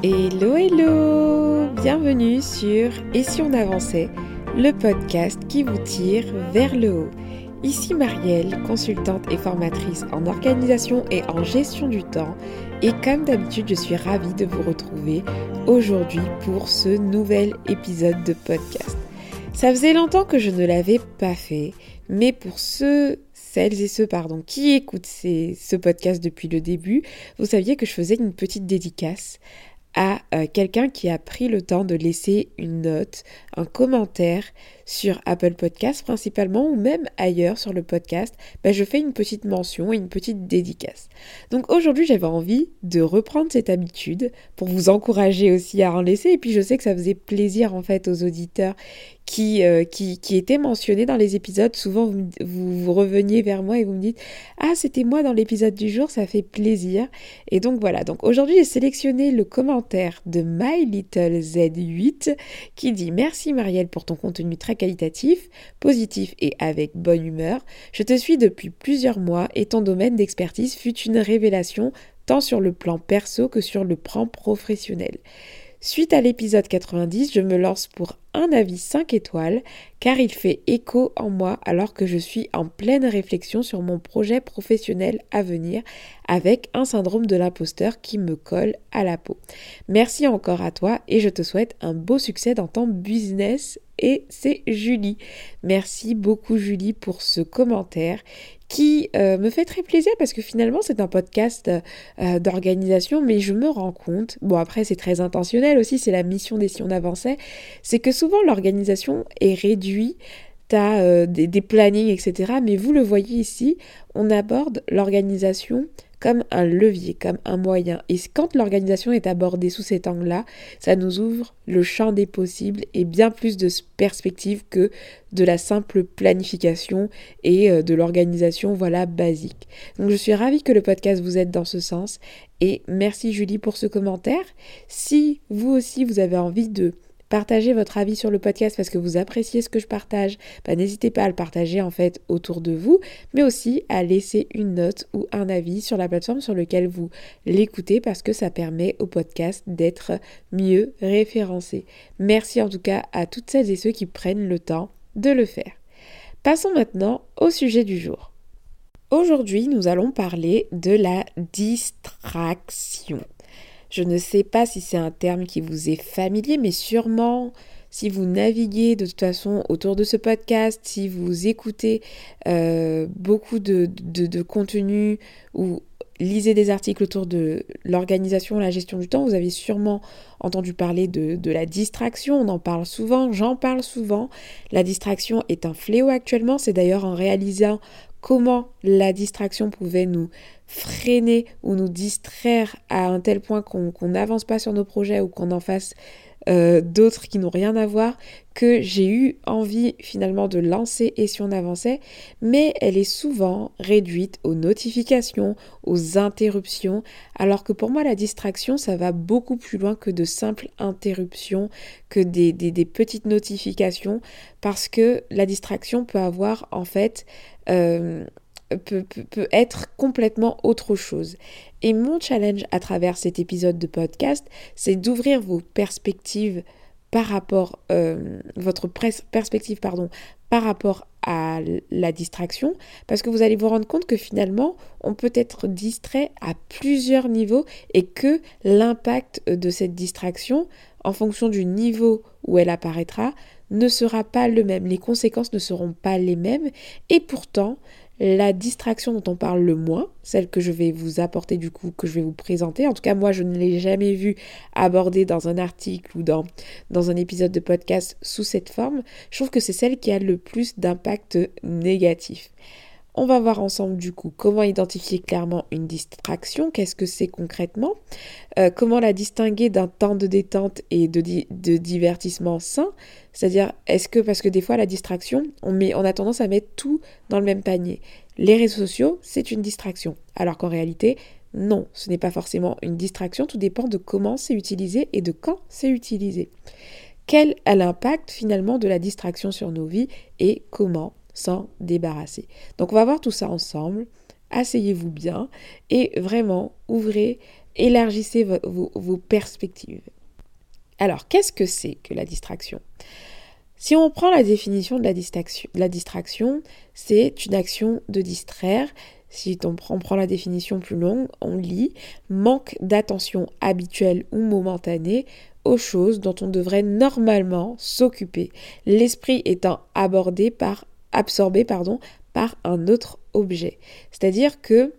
Hello hello Bienvenue sur Et si on avançait, le podcast qui vous tire vers le haut. Ici Marielle, consultante et formatrice en organisation et en gestion du temps. Et comme d'habitude, je suis ravie de vous retrouver aujourd'hui pour ce nouvel épisode de podcast. Ça faisait longtemps que je ne l'avais pas fait, mais pour ceux, celles et ceux pardon, qui écoutent ce podcast depuis le début, vous saviez que je faisais une petite dédicace à euh, quelqu'un qui a pris le temps de laisser une note, un commentaire sur Apple Podcast principalement ou même ailleurs sur le podcast, ben, je fais une petite mention et une petite dédicace. Donc aujourd'hui j'avais envie de reprendre cette habitude pour vous encourager aussi à en laisser et puis je sais que ça faisait plaisir en fait aux auditeurs qui, euh, qui, qui étaient mentionnés dans les épisodes. Souvent vous, vous, vous reveniez vers moi et vous me dites Ah c'était moi dans l'épisode du jour, ça fait plaisir. Et donc voilà, donc aujourd'hui j'ai sélectionné le commentaire de My Little Z8 qui dit Merci Marielle pour ton contenu très qualitatif, positif et avec bonne humeur. Je te suis depuis plusieurs mois et ton domaine d'expertise fut une révélation tant sur le plan perso que sur le plan professionnel. Suite à l'épisode 90, je me lance pour un avis 5 étoiles car il fait écho en moi alors que je suis en pleine réflexion sur mon projet professionnel à venir avec un syndrome de l'imposteur qui me colle à la peau. Merci encore à toi et je te souhaite un beau succès dans ton business et c'est Julie. Merci beaucoup Julie pour ce commentaire qui euh, me fait très plaisir parce que finalement c'est un podcast euh, d'organisation mais je me rends compte, bon après c'est très intentionnel aussi, c'est la mission des si on avançait, c'est que souvent l'organisation est réduite euh, des, des plannings etc. Mais vous le voyez ici, on aborde l'organisation comme un levier, comme un moyen. Et quand l'organisation est abordée sous cet angle-là, ça nous ouvre le champ des possibles et bien plus de perspectives que de la simple planification et euh, de l'organisation voilà basique. Donc je suis ravie que le podcast vous aide dans ce sens et merci Julie pour ce commentaire. Si vous aussi vous avez envie de partagez votre avis sur le podcast parce que vous appréciez ce que je partage, bah, n'hésitez pas à le partager en fait autour de vous, mais aussi à laisser une note ou un avis sur la plateforme sur laquelle vous l'écoutez parce que ça permet au podcast d'être mieux référencé. Merci en tout cas à toutes celles et ceux qui prennent le temps de le faire. Passons maintenant au sujet du jour. Aujourd'hui, nous allons parler de la distraction. Je ne sais pas si c'est un terme qui vous est familier, mais sûrement si vous naviguez de toute façon autour de ce podcast, si vous écoutez euh, beaucoup de, contenu ou lisez des articles autour de l'organisation, la gestion du temps, vous avez sûrement entendu parler de, de, la distraction, on en parle souvent, j'en parle souvent. La distraction est un fléau actuellement, c'est d'ailleurs en réalisant comment la distraction pouvait nous freiner ou nous distraire à un tel point qu'on n'avance pas sur nos projets ou qu'on en fasse euh, d'autres qui n'ont rien à voir, que j'ai eu envie finalement de lancer et si on avançait, mais elle est souvent réduite aux notifications, aux interruptions, alors que pour moi la distraction ça va beaucoup plus loin que de simples interruptions, que des, des, petites notifications, parce que la distraction peut avoir en fait... Euh, peut, être complètement autre chose. Et mon challenge à travers cet épisode de podcast, c'est d'ouvrir vos perspectives euh, votre perspective, par rapport à la distraction, parce que vous allez vous rendre compte que finalement, on peut être distrait à plusieurs niveaux et que l'impact de cette distraction, en fonction du niveau où elle apparaîtra, ne sera pas le même. Les conséquences ne seront pas les mêmes. Et pourtant, la distraction dont on parle le moins, celle que je vais vous apporter du coup, que je vais vous présenter. En tout cas, moi, je ne l'ai jamais vue abordée dans un article ou dans, un épisode de podcast sous cette forme. Je trouve que c'est celle qui a le plus d'impact négatif. On va voir ensemble du coup comment identifier clairement une distraction, qu'est-ce que c'est concrètement, euh, comment la distinguer d'un temps de détente et de, divertissement sain, c'est-à-dire est-ce que parce que des fois la distraction, on, met, on a tendance à mettre tout dans le même panier. Les réseaux sociaux, c'est une distraction, alors qu'en réalité, non, ce n'est pas forcément une distraction, tout dépend de comment c'est utilisé et de quand c'est utilisé. Quel est l'impact finalement de la distraction sur nos vies et comment s'en débarrasser. Donc on va voir tout ça ensemble. Asseyez-vous bien et vraiment ouvrez élargissez vos, perspectives. Alors, qu'est-ce que c'est que la distraction? Si on prend la définition de la distraction, la distraction c'est une action de distraire. Si on prend la définition plus longue, on lit manque d'attention habituelle ou momentanée aux choses dont on devrait normalement s'occuper, l'esprit étant abordé par, absorbé par un autre objet. C'est-à-dire que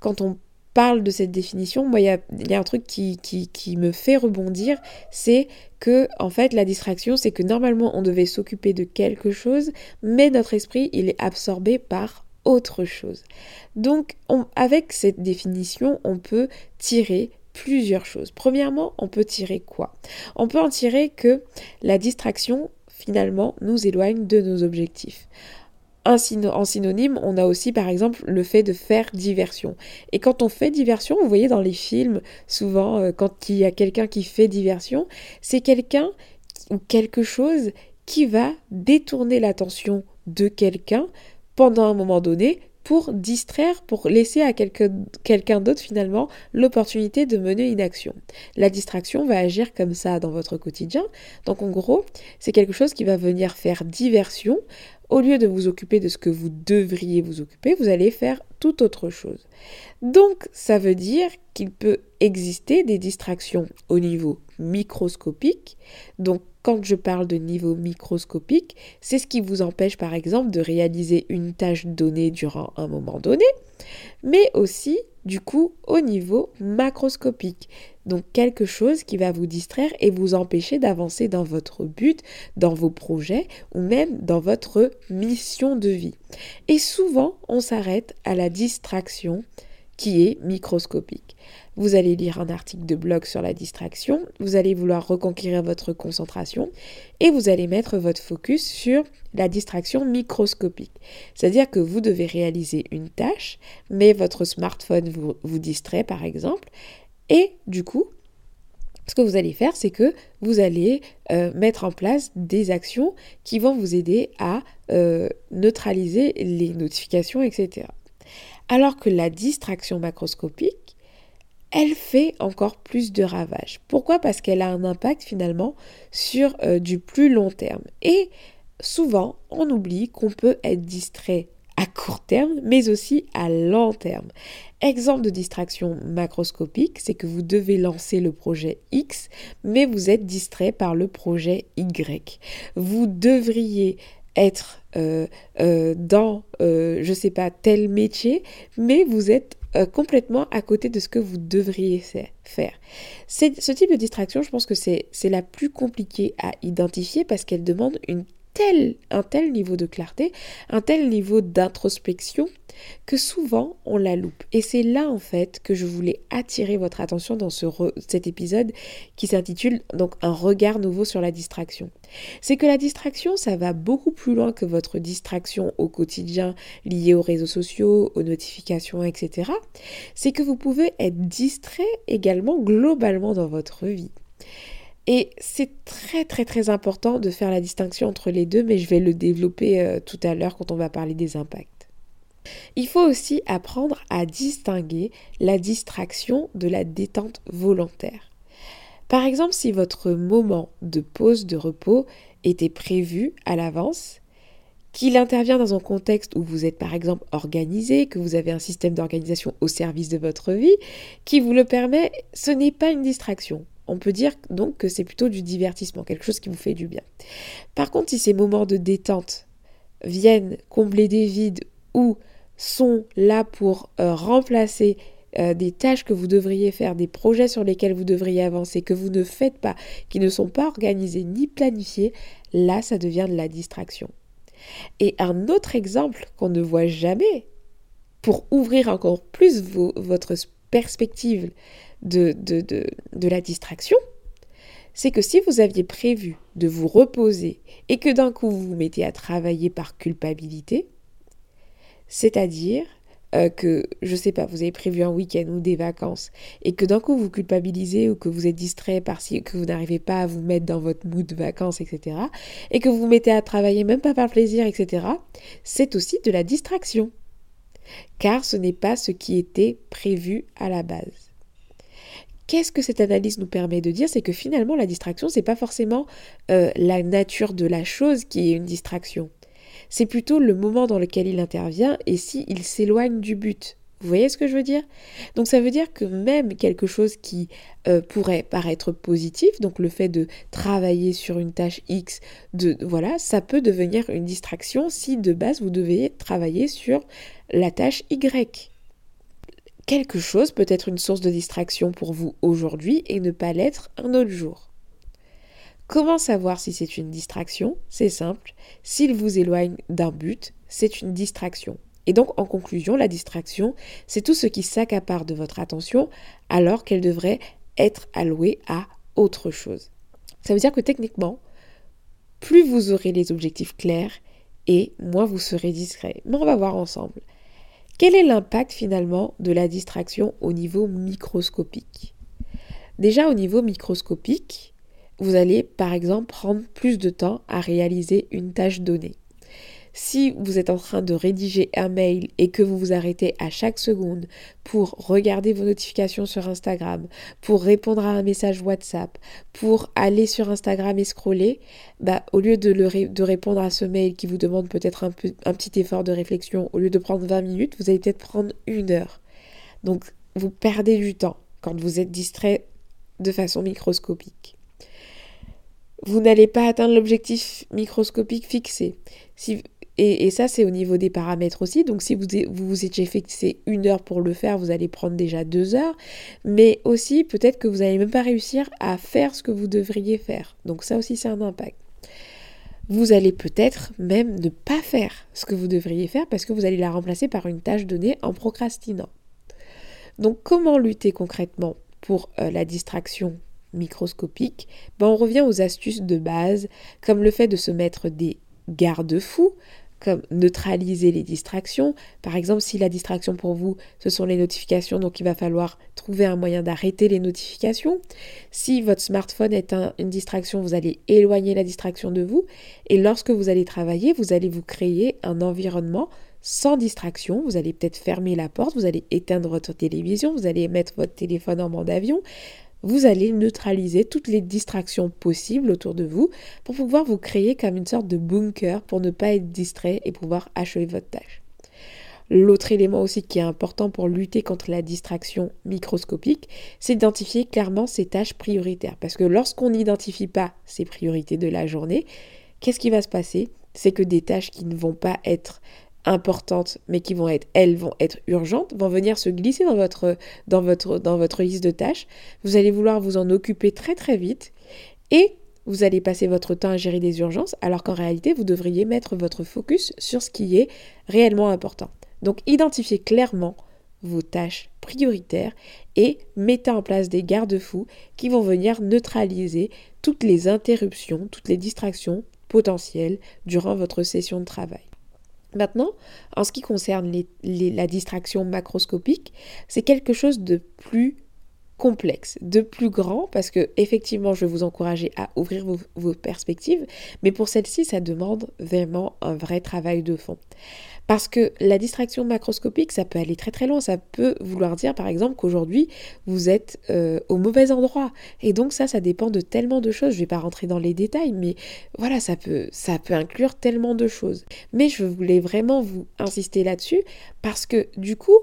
quand on parle de cette définition, moi, il y a, un truc qui, qui, me fait rebondir, c'est que, en fait, la distraction, c'est que normalement, on devait s'occuper de quelque chose, mais notre esprit, il est absorbé par autre chose. Donc, avec cette définition, on peut tirer plusieurs choses. Premièrement, on peut tirer quoi? On peut en tirer que la distraction, finalement, nous éloigne de nos objectifs en synonyme, on a aussi par exemple le fait de faire diversion. Et quand on fait diversion, vous voyez dans les films, souvent euh, quand il y a quelqu'un qui fait diversion, c'est quelqu'un ou quelque chose qui va détourner l'attention de quelqu'un pendant un moment donné pour distraire, pour laisser à quelqu'un d'autre finalement l'opportunité de mener une action. La distraction va agir comme ça dans votre quotidien. Donc en gros, c'est quelque chose qui va venir faire diversion au lieu de vous occuper de ce que vous devriez vous occuper, vous allez faire tout autre chose. Donc, ça veut dire qu'il peut exister des distractions au niveau microscopique. Donc, quand je parle de niveau microscopique, c'est ce qui vous empêche par exemple de réaliser une tâche donnée durant un moment donné, mais aussi du coup au niveau macroscopique. Donc quelque chose qui va vous distraire et vous empêcher d'avancer dans votre but, dans vos projets ou même dans votre mission de vie. Et souvent, on s'arrête à la distraction qui est microscopique. Vous allez lire un article de blog sur la distraction, vous allez vouloir reconquérir votre concentration et vous allez mettre votre focus sur la distraction microscopique. C'est-à-dire que vous devez réaliser une tâche, mais votre smartphone vous, distrait par exemple, et du coup, ce que vous allez faire, c'est que vous allez euh, mettre en place des actions qui vont vous aider à euh, neutraliser les notifications, etc. Alors que la distraction macroscopique, elle fait encore plus de ravages. Pourquoi? Parce qu'elle a un impact finalement sur euh, du plus long terme. Et souvent, on oublie qu'on peut être distrait à court terme, mais aussi à long terme. Exemple de distraction macroscopique, c'est que vous devez lancer le projet X, mais vous êtes distrait par le projet Y. Vous devriez être euh, euh, dans, euh, je sais pas, tel métier, mais vous êtes complètement à côté de ce que vous devriez faire. Ce type de distraction, je pense que c'est la plus compliquée à identifier parce qu'elle demande une un tel niveau de clarté, un tel niveau d'introspection que souvent on la loupe. Et c'est là en fait que je voulais attirer votre attention dans ce cet épisode qui s'intitule donc un regard nouveau sur la distraction. C'est que la distraction, ça va beaucoup plus loin que votre distraction au quotidien liée aux réseaux sociaux, aux notifications, etc. C'est que vous pouvez être distrait également globalement dans votre vie. Et c'est très très très important de faire la distinction entre les deux, mais je vais le développer euh, tout à l'heure quand on va parler des impacts. Il faut aussi apprendre à distinguer la distraction de la détente volontaire. Par exemple, si votre moment de pause de repos était prévu à l'avance, qu'il intervient dans un contexte où vous êtes par exemple organisé, que vous avez un système d'organisation au service de votre vie, qui vous le permet, ce n'est pas une distraction. On peut dire donc que c'est plutôt du divertissement, quelque chose qui vous fait du bien. Par contre, si ces moments de détente viennent combler des vides ou sont là pour euh, remplacer euh, des tâches que vous devriez faire, des projets sur lesquels vous devriez avancer, que vous ne faites pas, qui ne sont pas organisés ni planifiés, là, ça devient de la distraction. Et un autre exemple qu'on ne voit jamais, pour ouvrir encore plus votre perspective de, la distraction, c'est que si vous aviez prévu de vous reposer et que d'un coup vous vous mettez à travailler par culpabilité, c'est-à-dire euh, que, je sais pas, vous avez prévu un week-end ou des vacances et que d'un coup vous culpabilisez ou que vous êtes distrait par si, que vous n'arrivez pas à vous mettre dans votre mood de vacances, etc., et que vous vous mettez à travailler même pas par plaisir, etc., c'est aussi de la distraction. Car ce n'est pas ce qui était prévu à la base. Qu'est-ce que cette analyse nous permet de dire C'est que finalement, la distraction, c'est pas forcément euh, la nature de la chose qui est une distraction. C'est plutôt le moment dans lequel il intervient et s'il s'éloigne du but. Vous voyez ce que je veux dire? Donc ça veut dire que même quelque chose qui euh, pourrait paraître positif, donc le fait de travailler sur une tâche X, de voilà, ça peut devenir une distraction si de base vous devez travailler sur la tâche Y. Quelque chose peut être une source de distraction pour vous aujourd'hui et ne pas l'être un autre jour. Comment savoir si c'est une distraction? C'est simple, s'il vous éloigne d'un but, c'est une distraction. Et donc, en conclusion, la distraction, c'est tout ce qui s'accapare de votre attention alors qu'elle devrait être allouée à autre chose. Ça veut dire que techniquement, plus vous aurez les objectifs clairs et moins vous serez discret. Mais on va voir ensemble. Quel est l'impact finalement de la distraction au niveau microscopique? Déjà au niveau microscopique, vous allez par exemple prendre plus de temps à réaliser une tâche donnée. Si vous êtes en train de rédiger un mail et que vous vous arrêtez à chaque seconde pour regarder vos notifications sur Instagram, pour répondre à un message WhatsApp, pour aller sur Instagram et scroller, bah, au lieu de, répondre à ce mail qui vous demande peut-être un, petit effort de réflexion, au lieu de prendre 20 minutes, vous allez peut-être prendre une heure. Donc vous perdez du temps quand vous êtes distrait de façon microscopique. Vous n'allez pas atteindre l'objectif microscopique fixé. Et, ça, c'est au niveau des paramètres aussi. Donc, si vous vous, étiez fixé une heure pour le faire, vous allez prendre déjà deux heures. Mais aussi, peut-être que vous n'allez même pas réussir à faire ce que vous devriez faire. Donc, ça aussi, c'est un impact. Vous allez peut-être même ne pas faire ce que vous devriez faire parce que vous allez la remplacer par une tâche donnée en procrastinant. Donc, comment lutter concrètement pour euh, la distraction microscopique? Ben, On revient aux astuces de base, comme le fait de se mettre des garde-fous comme neutraliser les distractions. Par exemple, si la distraction pour vous, ce sont les notifications, donc il va falloir trouver un moyen d'arrêter les notifications. Si votre smartphone est une distraction, vous allez éloigner la distraction de vous. Et lorsque vous allez travailler, vous allez vous créer un environnement sans distraction. Vous allez peut-être fermer la porte, vous allez éteindre votre télévision, vous allez mettre votre téléphone en mode avion vous allez neutraliser toutes les distractions possibles autour de vous pour pouvoir vous créer comme une sorte de bunker pour ne pas être distrait et pouvoir achever votre tâche. L'autre élément aussi qui est important pour lutter contre la distraction microscopique, c'est d'identifier clairement ses tâches prioritaires. Parce que lorsqu'on n'identifie pas ses priorités de la journée, qu'est-ce qui va se passer? C'est que des tâches qui ne vont pas être importantes, mais qui vont être, elles, vont être urgentes, vont venir se glisser dans votre, dans votre, dans votre liste de tâches. Vous allez vouloir vous en occuper très très vite et vous allez passer votre temps à gérer des urgences, alors qu'en réalité, vous devriez mettre votre focus sur ce qui est réellement important. Donc, identifiez clairement vos tâches prioritaires et mettez en place des garde-fous qui vont venir neutraliser toutes les interruptions, toutes les distractions potentielles durant votre session de travail. Maintenant, en ce qui concerne la distraction macroscopique, c'est quelque chose de plus complexe, de plus grand, parce que effectivement, je vais vous encourager à ouvrir vos perspectives, mais pour celle-ci, ça demande vraiment un vrai travail de fond. Parce que la distraction macroscopique, ça peut aller très très loin. Ça peut vouloir dire par exemple qu'aujourd'hui, vous êtes euh, au mauvais endroit. Et donc ça, ça dépend de tellement de choses. Je ne vais pas rentrer dans les détails, mais voilà, ça peut, ça peut inclure tellement de choses. Mais je voulais vraiment vous insister là-dessus parce que du coup,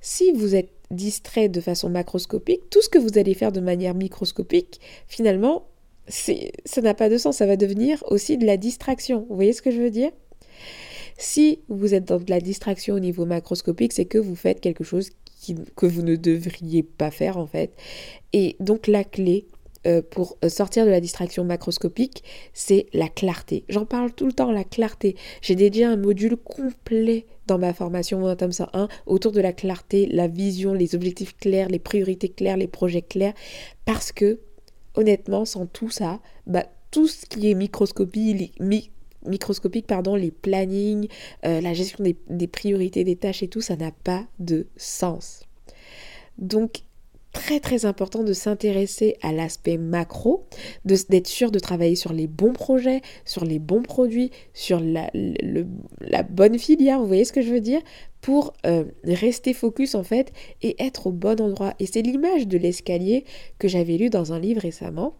si vous êtes distrait de façon macroscopique, tout ce que vous allez faire de manière microscopique, finalement, ça n'a pas de sens. Ça va devenir aussi de la distraction. Vous voyez ce que je veux dire? Si vous êtes dans de la distraction au niveau macroscopique, c'est que vous faites quelque chose que vous ne devriez pas faire en fait. Et donc la clé euh, pour sortir de la distraction macroscopique, c'est la clarté. J'en parle tout le temps, la clarté. J'ai dédié un module complet dans ma formation Momentum 101 autour de la clarté, la vision, les objectifs clairs, les priorités claires, les projets clairs. Parce que, honnêtement, sans tout ça, bah, tout ce qui est microscopie, microscopique, pardon, les plannings, euh, la gestion des, priorités des tâches et tout, ça n'a pas de sens. Donc, très très important de s'intéresser à l'aspect macro, d'être sûr de travailler sur les bons projets, sur les bons produits, sur la, la bonne filière, vous voyez ce que je veux dire pour euh, rester focus en fait et être au bon endroit. Et c'est l'image de l'escalier que j'avais lu dans un livre récemment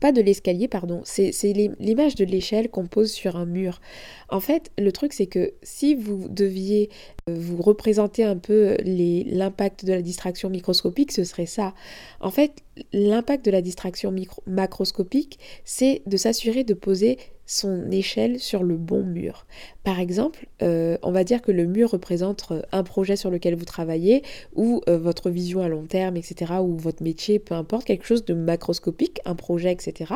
pas de l'escalier, pardon, c'est l'image de l'échelle qu'on pose sur un mur. En fait, le truc, c'est que si vous deviez vous représenter un peu l'impact de la distraction microscopique, ce serait ça. En fait, l'impact de la distraction macroscopique, c'est de s'assurer de poser son échelle sur le bon mur. Par exemple, euh, on va dire que le mur représente euh, un projet sur lequel vous travaillez, ou euh, votre vision à long terme, etc., ou votre métier, peu importe, quelque chose de macroscopique, un projet, etc.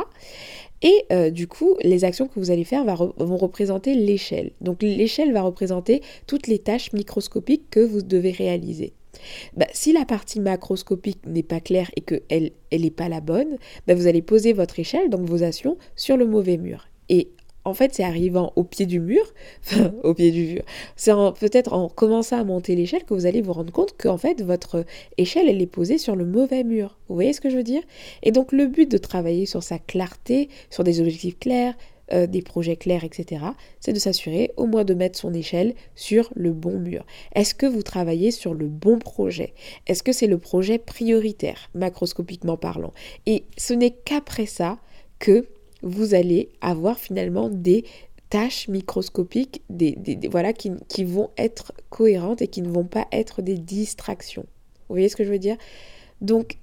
Et du coup, les actions que vous allez faire vont représenter l'échelle. Donc l'échelle va représenter toutes les tâches microscopiques que vous devez réaliser. Bah, si la partie macroscopique n'est pas claire et qu'elle n'est pas la bonne, bah, vous allez poser votre échelle, donc vos actions, sur le mauvais mur. Et en fait, c'est arrivant au pied du mur, enfin, au pied du mur, c'est peut-être en commençant à monter l'échelle que vous allez vous rendre compte qu'en fait, votre échelle, elle est posée sur le mauvais mur. Vous voyez ce que je veux dire? Et donc, le but de travailler sur sa clarté, sur des objectifs clairs, euh, des projets clairs, etc., c'est de s'assurer au moins de mettre son échelle sur le bon mur. Est-ce que vous travaillez sur le bon projet? Est-ce que c'est le projet prioritaire, macroscopiquement parlant? Et ce n'est qu'après ça que vous allez avoir finalement des tâches microscopiques des, voilà, qui, qui, vont être cohérentes et qui ne vont pas être des distractions. Vous voyez ce que je veux dire? Donc,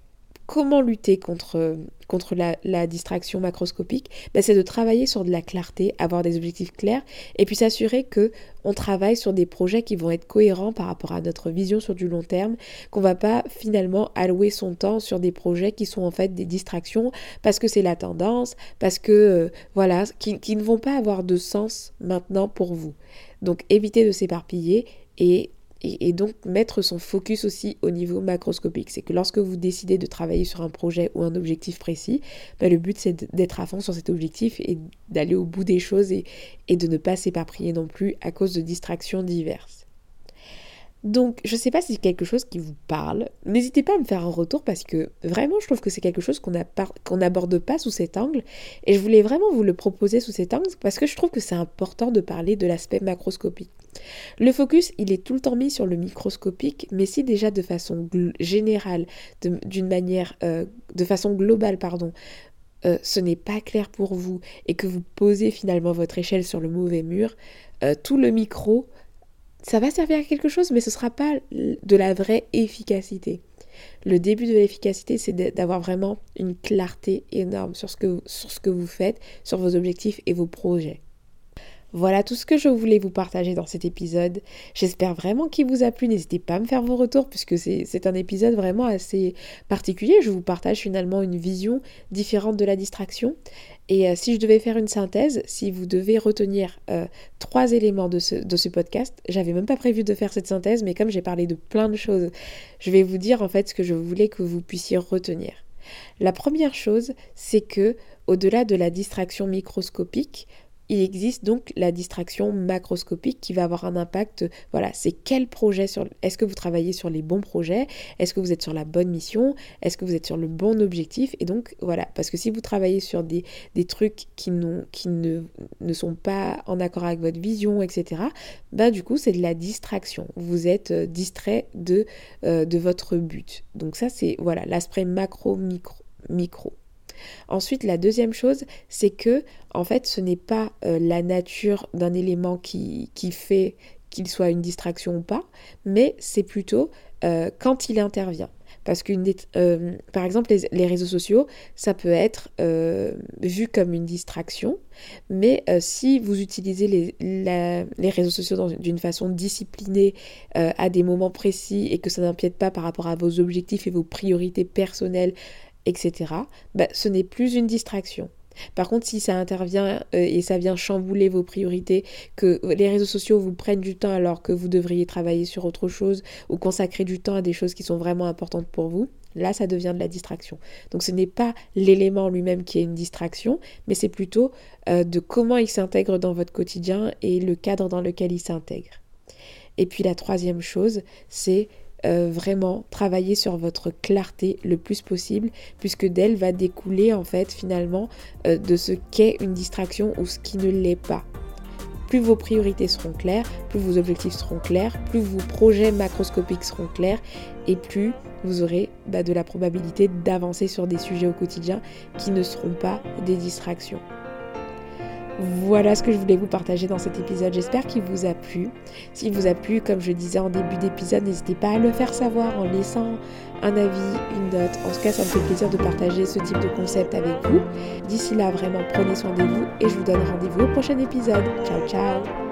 comment lutter contre, contre la, distraction macroscopique ben, C'est de travailler sur de la clarté, avoir des objectifs clairs et puis s'assurer que on travaille sur des projets qui vont être cohérents par rapport à notre vision sur du long terme, qu'on va pas finalement allouer son temps sur des projets qui sont en fait des distractions parce que c'est la tendance, parce que euh, voilà, qui ne vont pas avoir de sens maintenant pour vous. Donc évitez de s'éparpiller et et, donc mettre son focus aussi au niveau macroscopique. C'est que lorsque vous décidez de travailler sur un projet ou un objectif précis, ben, le but c'est d'être à fond sur cet objectif et d'aller au bout des choses et de ne pas s'éparpiller non plus à cause de distractions diverses. Donc, je ne sais pas si c'est quelque chose qui vous parle. N'hésitez pas à me faire un retour parce que vraiment, je trouve que c'est quelque chose qu'on n'aborde pas sous cet angle. Et je voulais vraiment vous le proposer sous cet angle parce que je trouve que c'est important de parler de l'aspect macroscopique. Le focus, il est tout le temps mis sur le microscopique, mais si déjà de façon générale, d'une manière, euh, de façon globale, pardon, euh, ce n'est pas clair pour vous et que vous posez finalement votre échelle sur le mauvais mur, euh, tout le micro ça va servir à quelque chose, mais ce ne sera pas de la vraie efficacité. Le début de l'efficacité, c'est d'avoir vraiment une clarté énorme sur ce, que, vous faites, sur vos objectifs et vos projets. Voilà tout ce que je voulais vous partager dans cet épisode. J'espère vraiment qu'il vous a plu. N'hésitez pas à me faire vos retours puisque c'est un épisode vraiment assez particulier. Je vous partage finalement une vision différente de la distraction. Et euh, si je devais faire une synthèse, si vous devez retenir euh, trois éléments de ce, de ce podcast, j'avais même pas prévu de faire cette synthèse, mais comme j'ai parlé de plein de choses, je vais vous dire en fait ce que je voulais que vous puissiez retenir. La première chose, c'est que au-delà de la distraction microscopique, il existe donc la distraction macroscopique qui va avoir un impact. Voilà, c'est quel projet sur. Est-ce que vous travaillez sur les bons projets Est-ce que vous êtes sur la bonne mission Est-ce que vous êtes sur le bon objectif Et donc, voilà, parce que si vous travaillez sur des, trucs qui, ne, sont pas en accord avec votre vision, etc., bah, du coup, c'est de la distraction. Vous êtes euh, distrait de, euh, de votre but. Donc, ça, c'est voilà l'aspect macro-micro. Micro. Ensuite, la deuxième chose, c'est que, en fait, ce n'est pas euh, la nature d'un élément qui, qui fait qu'il soit une distraction ou pas, mais c'est plutôt euh, quand il intervient. Parce que, euh, par exemple, les, réseaux sociaux, ça peut être vu comme une distraction, mais si vous utilisez les, réseaux sociaux d'une façon disciplinée à des moments précis et que ça n'empiète pas par rapport à vos objectifs et vos priorités personnelles etc., bah, ce n'est plus une distraction. Par contre, si ça intervient euh, et ça vient chambouler vos priorités, que les réseaux sociaux vous prennent du temps alors que vous devriez travailler sur autre chose ou consacrer du temps à des choses qui sont vraiment importantes pour vous, là, ça devient de la distraction. Donc ce n'est pas l'élément lui-même qui est une distraction, mais c'est plutôt euh, de comment il s'intègre dans votre quotidien et le cadre dans lequel il s'intègre. Et puis la troisième chose, c'est euh, vraiment travailler sur votre clarté le plus possible, puisque d'elle va découler en fait finalement euh, de ce qu'est une distraction ou ce qui ne l'est pas. Plus vos priorités seront claires, plus vos objectifs seront clairs, plus vos projets macroscopiques seront clairs et plus vous aurez bah, de la probabilité d'avancer sur des sujets au quotidien qui ne seront pas des distractions. Voilà ce que je voulais vous partager dans cet épisode. J'espère qu'il vous a plu. S'il vous a plu, comme je disais en début d'épisode, n'hésitez pas à le faire savoir en laissant un avis, une note. En tout cas, ça me fait plaisir de partager ce type de concept avec vous. D'ici là, vraiment, prenez soin de vous et je vous donne rendez-vous au prochain épisode. Ciao, ciao